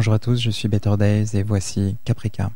Bonjour à tous, je suis Better Days et voici Caprica.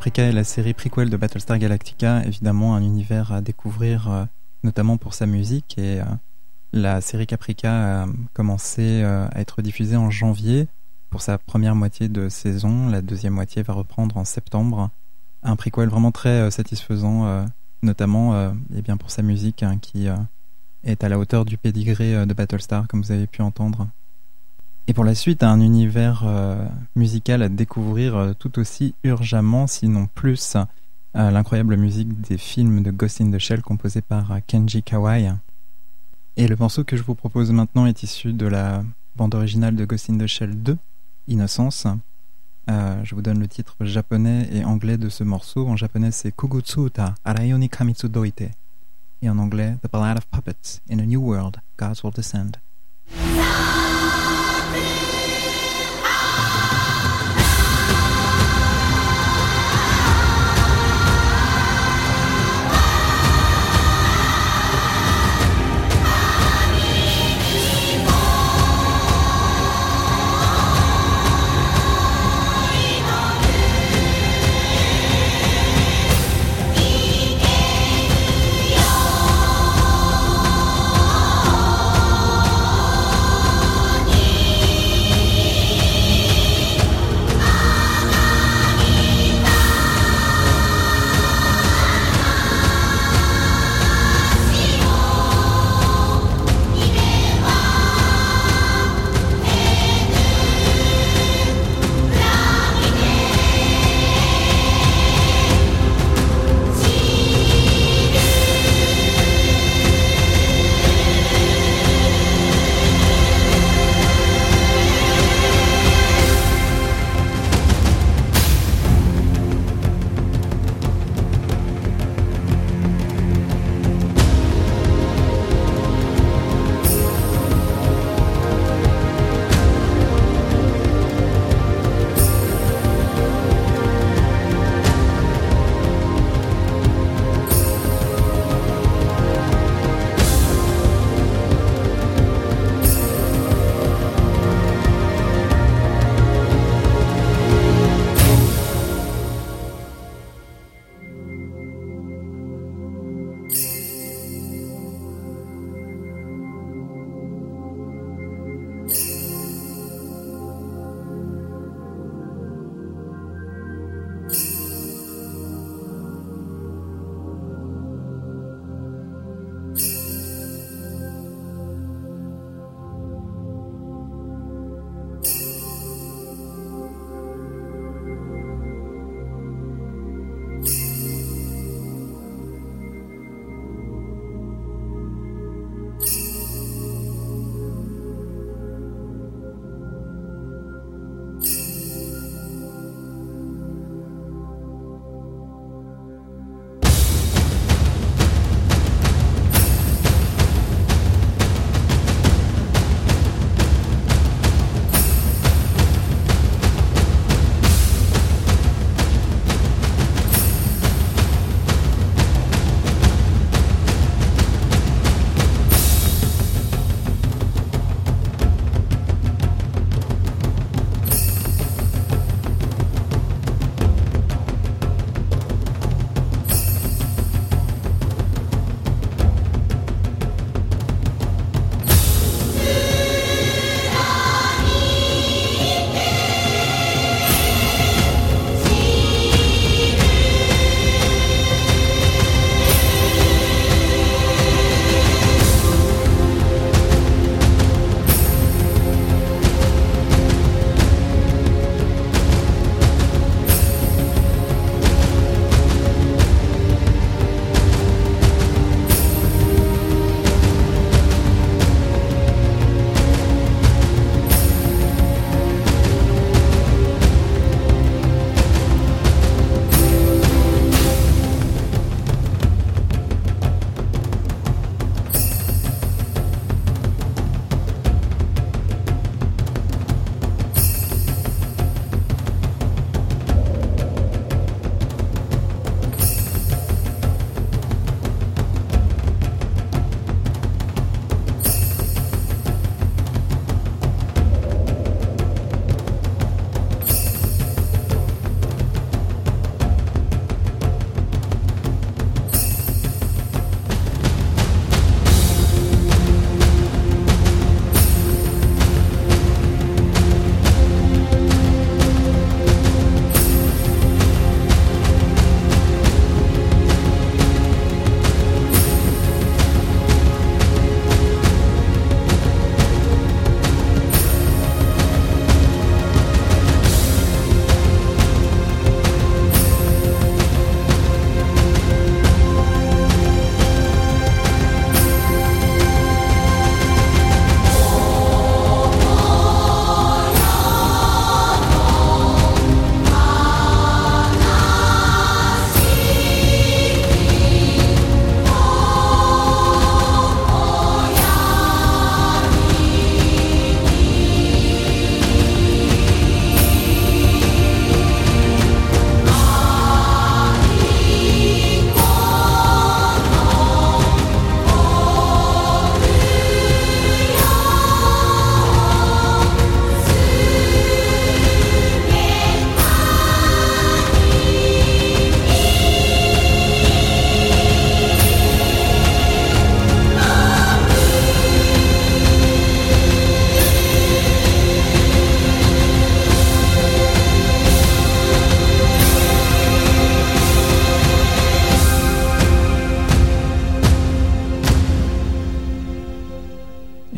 Caprica est la série prequel de Battlestar Galactica, évidemment un univers à découvrir, euh, notamment pour sa musique. Et euh, la série Caprica a commencé euh, à être diffusée en janvier pour sa première moitié de saison. La deuxième moitié va reprendre en septembre. Un prequel vraiment très satisfaisant, notamment eh bien pour sa musique hein, qui est à la hauteur du pédigré de Battlestar, comme vous avez pu entendre. Et pour la suite, un univers euh, musical à découvrir euh, tout aussi urgemment, sinon plus, euh, l'incroyable musique des films de Ghost in the Shell composée par Kenji Kawai. Et le morceau que je vous propose maintenant est issu de la bande originale de Ghost in the Shell 2, Innocence. je vous donne le titre japonais et anglais de ce morceau. En japonais, c'est Kugutsuta Arayoni Kamitsu Doite. Et en anglais, The Ballad of Puppets. In a New World, Gods Will Descend.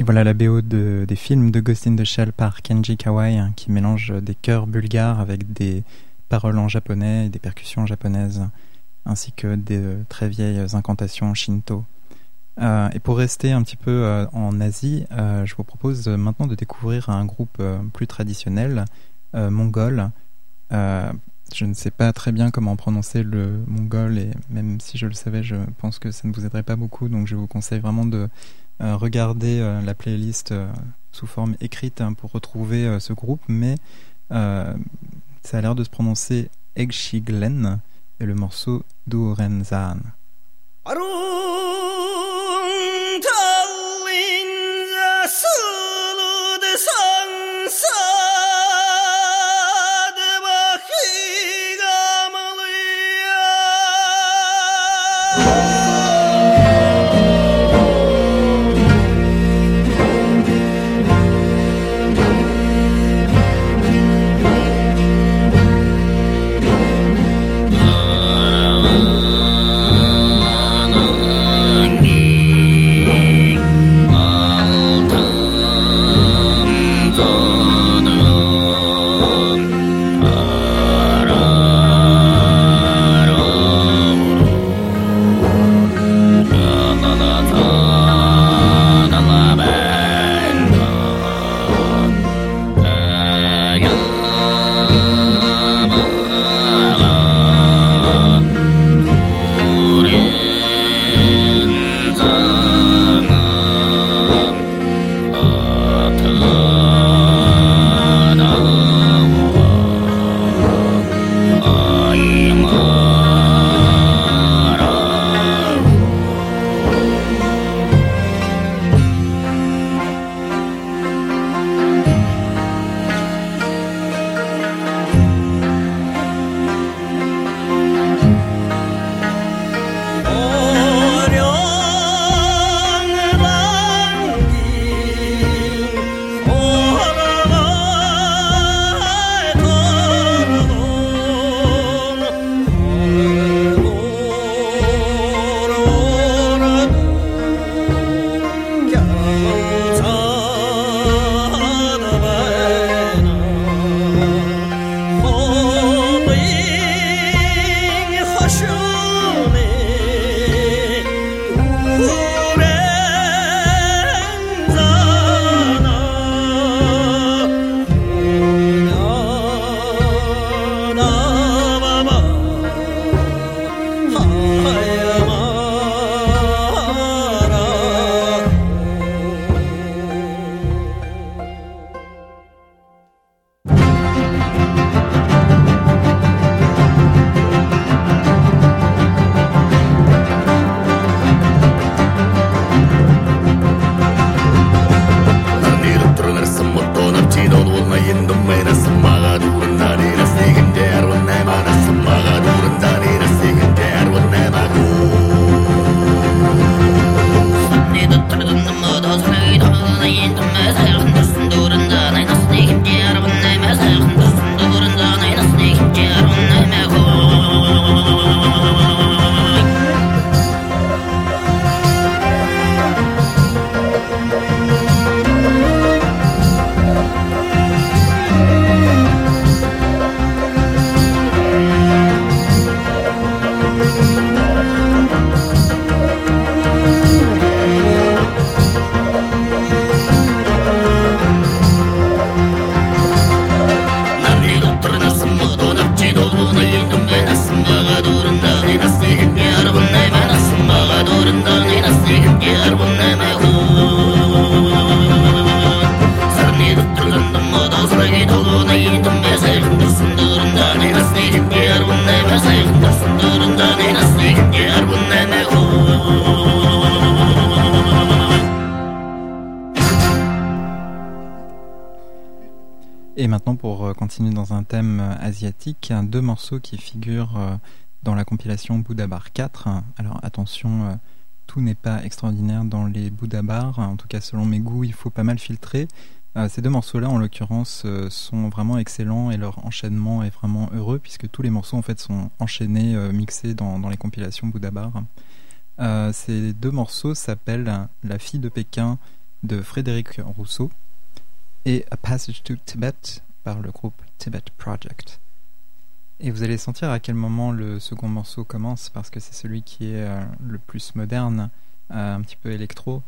Voilà la BO de, des films de Ghost in the Shell par Kenji Kawai hein, qui mélange des chœurs bulgares avec des paroles en japonais et des percussions japonaises ainsi que des très vieilles incantations shinto. Euh, et pour rester un petit peu euh, en Asie, euh, je vous propose maintenant de découvrir un groupe plus traditionnel, mongol. je ne sais pas très bien comment prononcer le mongol et même si je le savais, je pense que ça ne vous aiderait pas beaucoup. Donc je vous conseille vraiment de regarder la playlist sous forme écrite hein, pour retrouver ce groupe. Mais ça a l'air de se prononcer Egshiglen et le morceau Durenzan. dans un thème euh, asiatique, deux morceaux qui figurent euh, dans la compilation Bouddha Bar 4. Alors attention, euh, tout n'est pas extraordinaire dans les Bouddha Bar, en tout cas selon mes goûts, il faut pas mal filtrer. Ces deux morceaux-là, en l'occurrence, sont vraiment excellents et leur enchaînement est vraiment heureux puisque tous les morceaux en fait sont enchaînés, mixés dans, dans, les compilations Bouddha Bar. ces deux morceaux s'appellent La fille de Pékin de Frédéric Rousseau et A Passage to Tibet par le groupe Tibet Project. Et vous allez sentir à quel moment le second morceau commence parce que c'est celui qui est euh, le plus moderne, euh, un petit peu électro.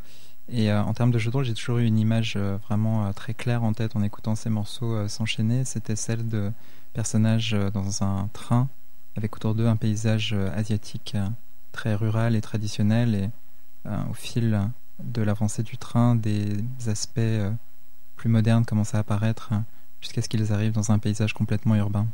Et euh, en termes de jeu de rôle, j'ai toujours eu une image vraiment très claire en tête en écoutant ces morceaux s'enchaîner. C'était celle de personnages dans un train avec autour d'eux un paysage asiatique très rural et traditionnel. Et au fil de l'avancée du train, des aspects plus modernes commencent à apparaître jusqu'à ce qu'ils arrivent dans un paysage complètement urbain.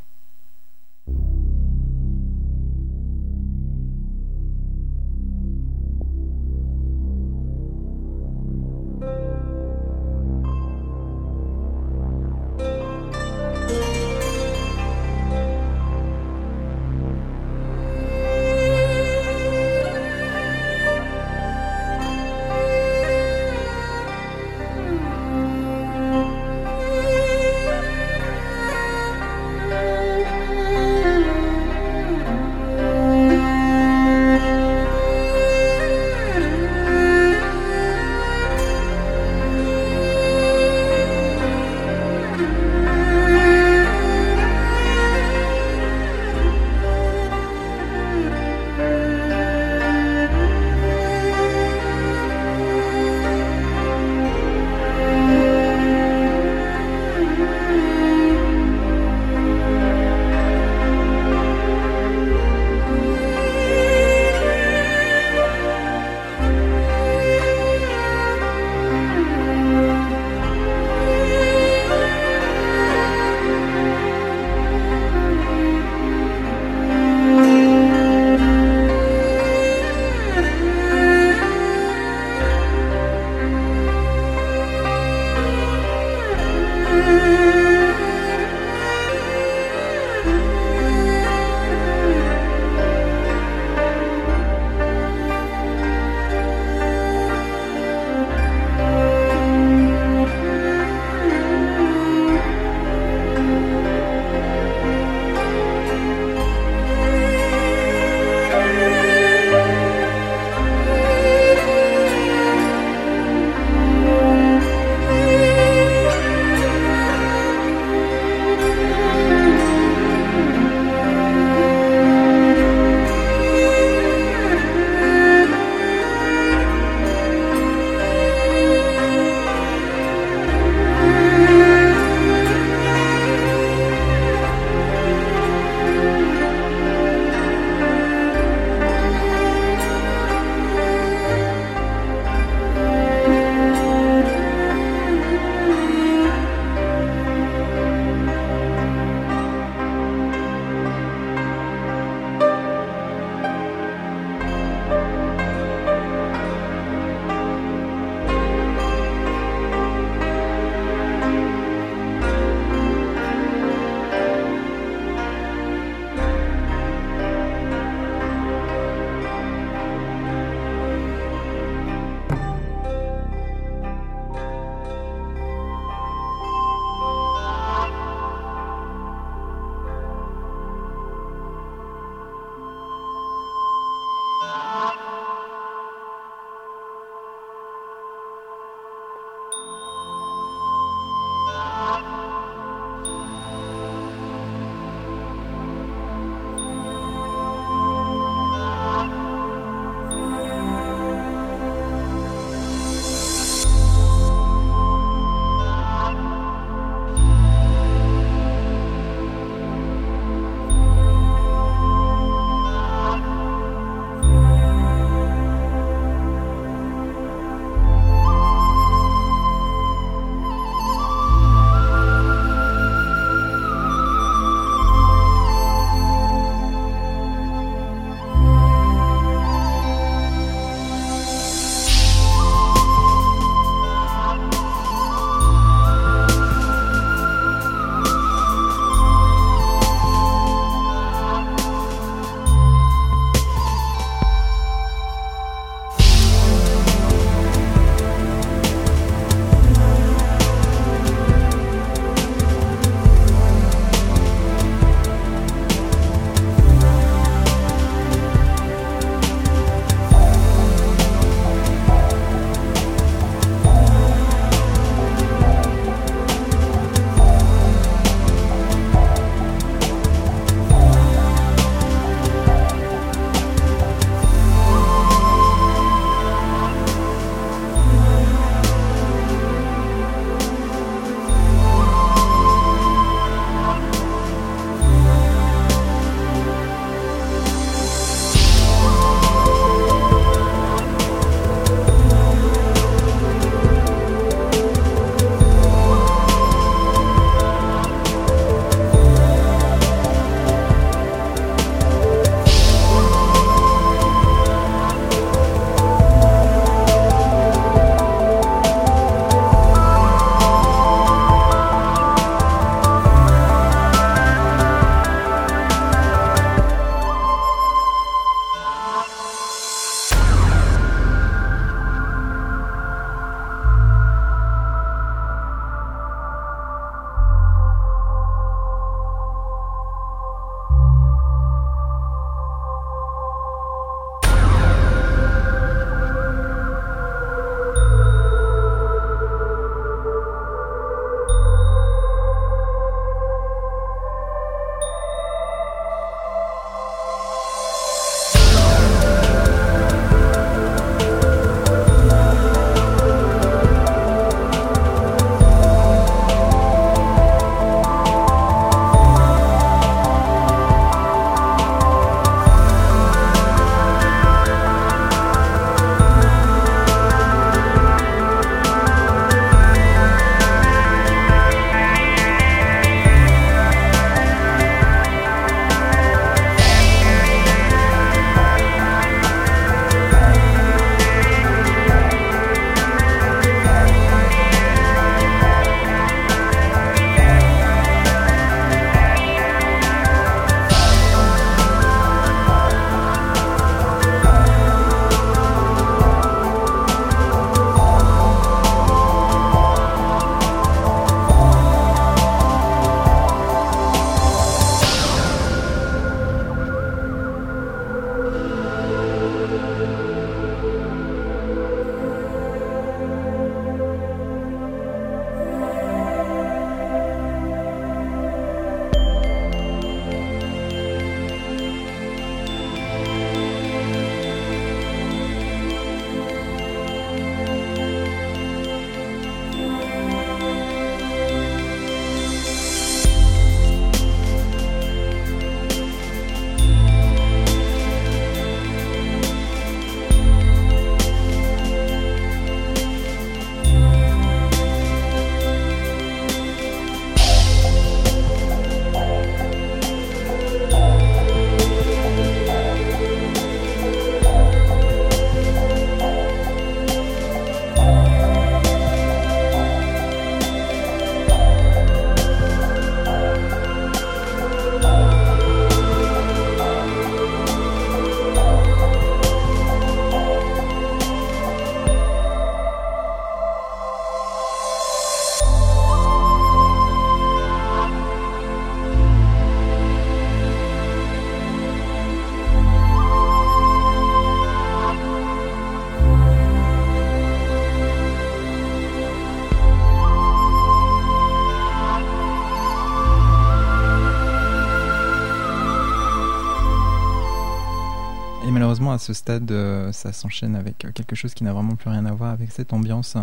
Malheureusement, à ce stade, ça s'enchaîne avec quelque chose qui n'a vraiment plus rien à voir avec cette ambiance.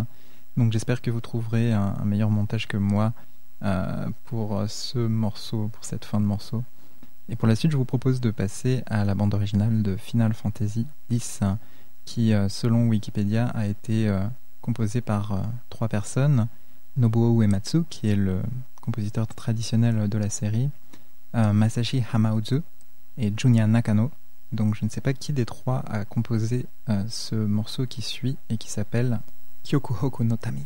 Donc j'espère que vous trouverez un, meilleur montage que moi pour ce morceau, pour cette fin de morceau. Et pour la suite, je vous propose de passer à la bande originale de Final Fantasy X, qui, selon Wikipédia, a été composée par trois personnes. Nobuo Uematsu, qui est le compositeur traditionnel de la série, euh, Masashi Hamauzu et Junya Nakano. Donc je ne sais pas qui des trois a composé euh, ce morceau qui suit et qui s'appelle Kyokuhoku no Tami.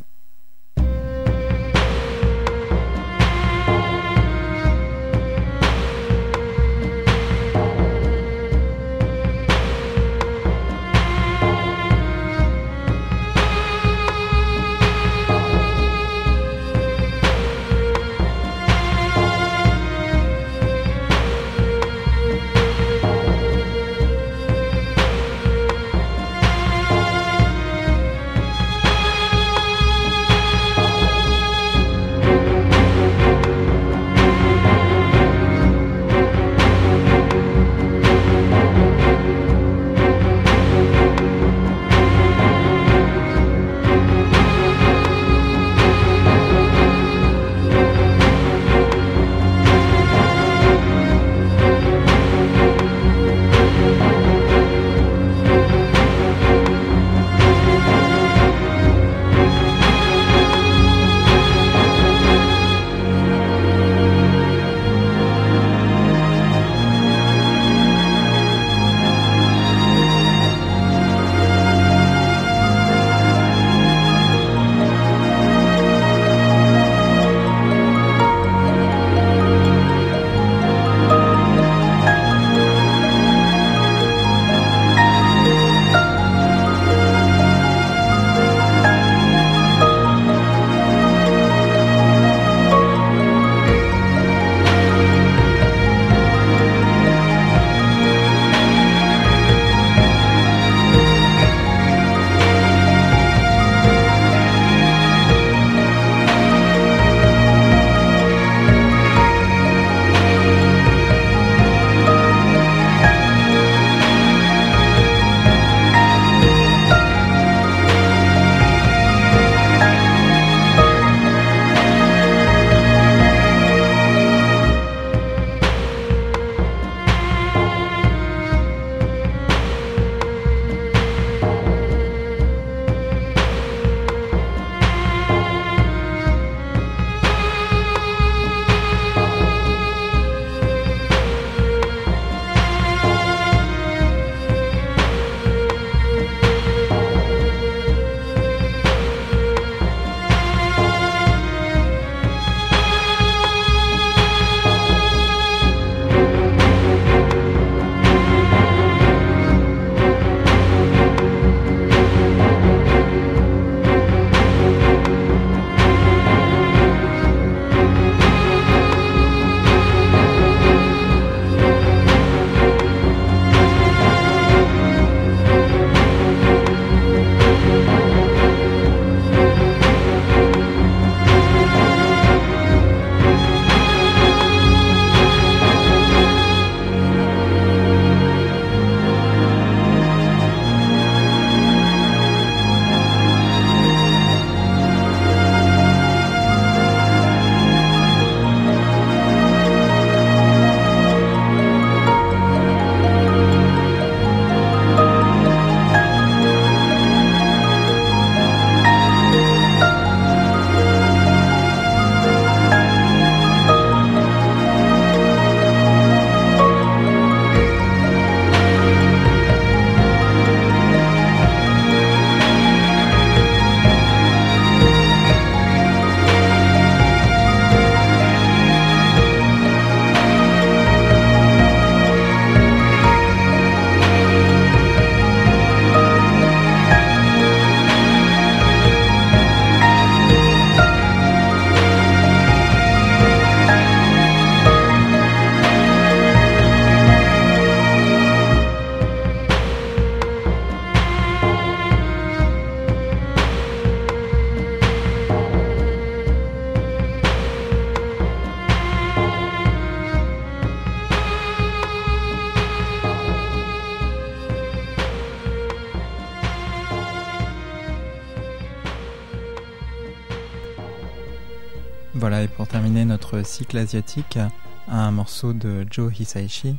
Voilà, et pour terminer notre cycle asiatique, un morceau de Joe Hisaishi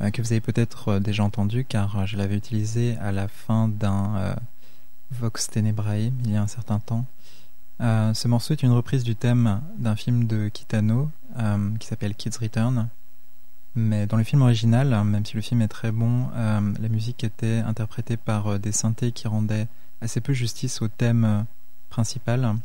euh, que vous avez peut-être euh, déjà entendu car je l'avais utilisé à la fin d'un euh, Vox Tenebrae il y a un certain temps. ce morceau est une reprise du thème d'un film de Kitano qui s'appelle Kids Return. Mais dans le film original, même si le film est très bon, la musique était interprétée par des synthés qui rendaient assez peu justice au thème principal.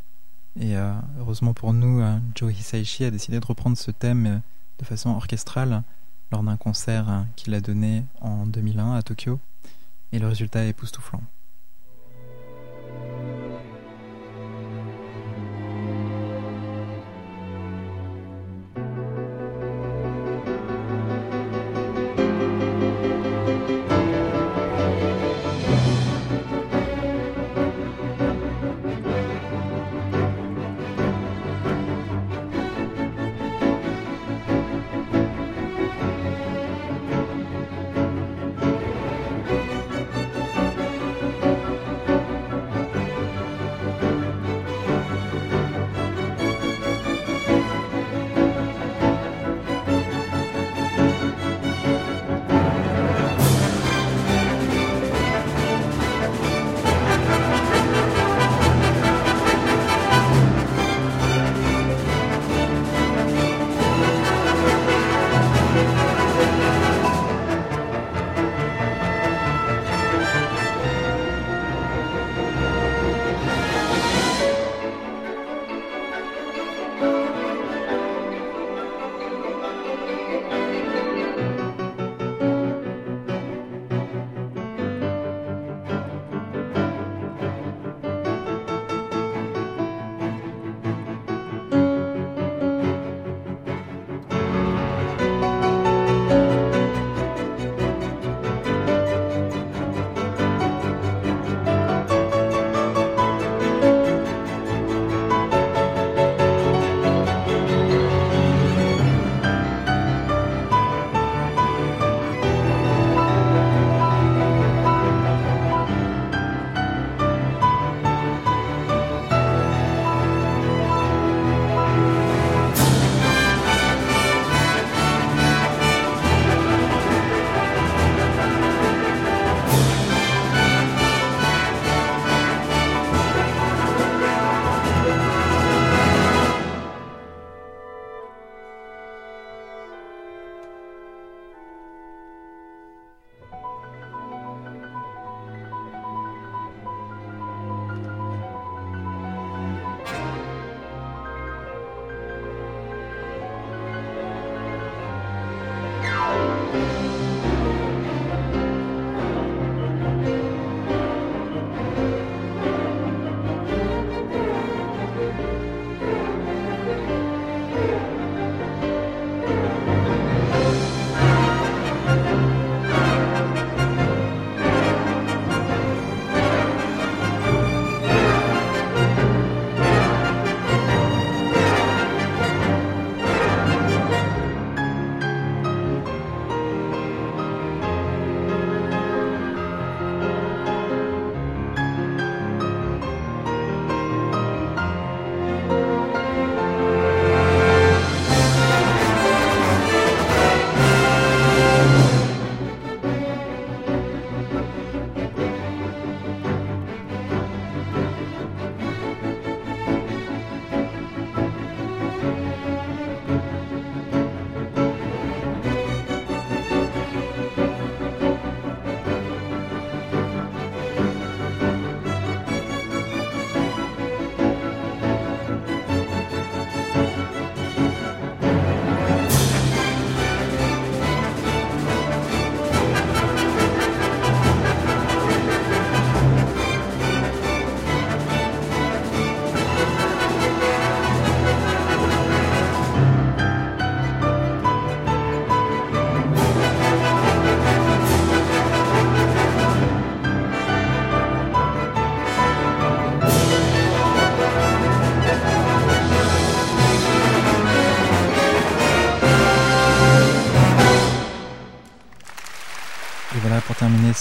Et heureusement pour nous, Joe Hisaishi a décidé de reprendre ce thème de façon orchestrale lors d'un concert qu'il a donné en 2001 à Tokyo, et le résultat est époustouflant.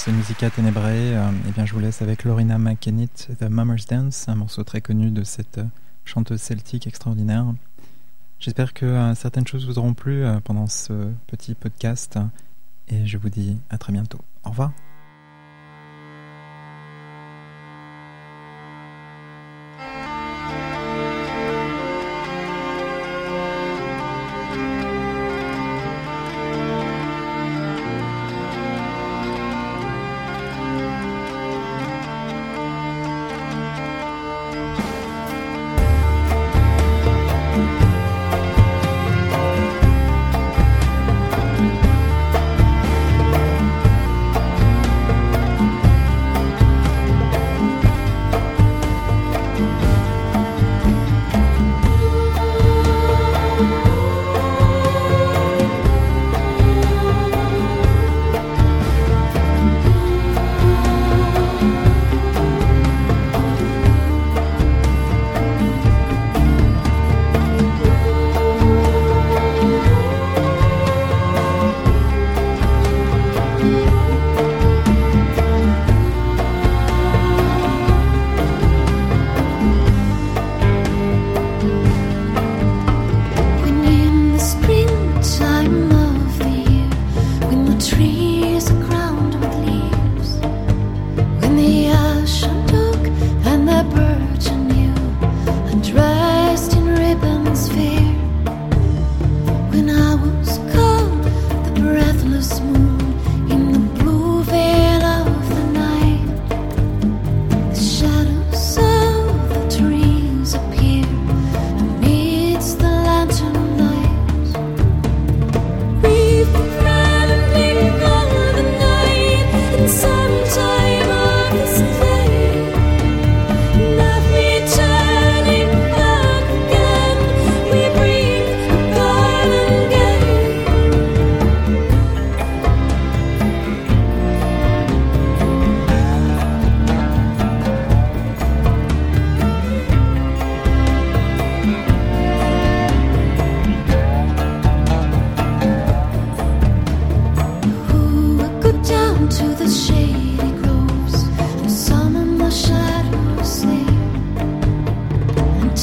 Musica Tenebrae, euh, eh bien, je vous laisse avec Lorina McKennitt, The Mummer's Dance, un morceau très connu de cette euh, chanteuse celtique extraordinaire. J'espère que certaines choses vous auront plu pendant ce petit podcast et je vous dis à très bientôt. Au revoir.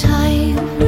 time.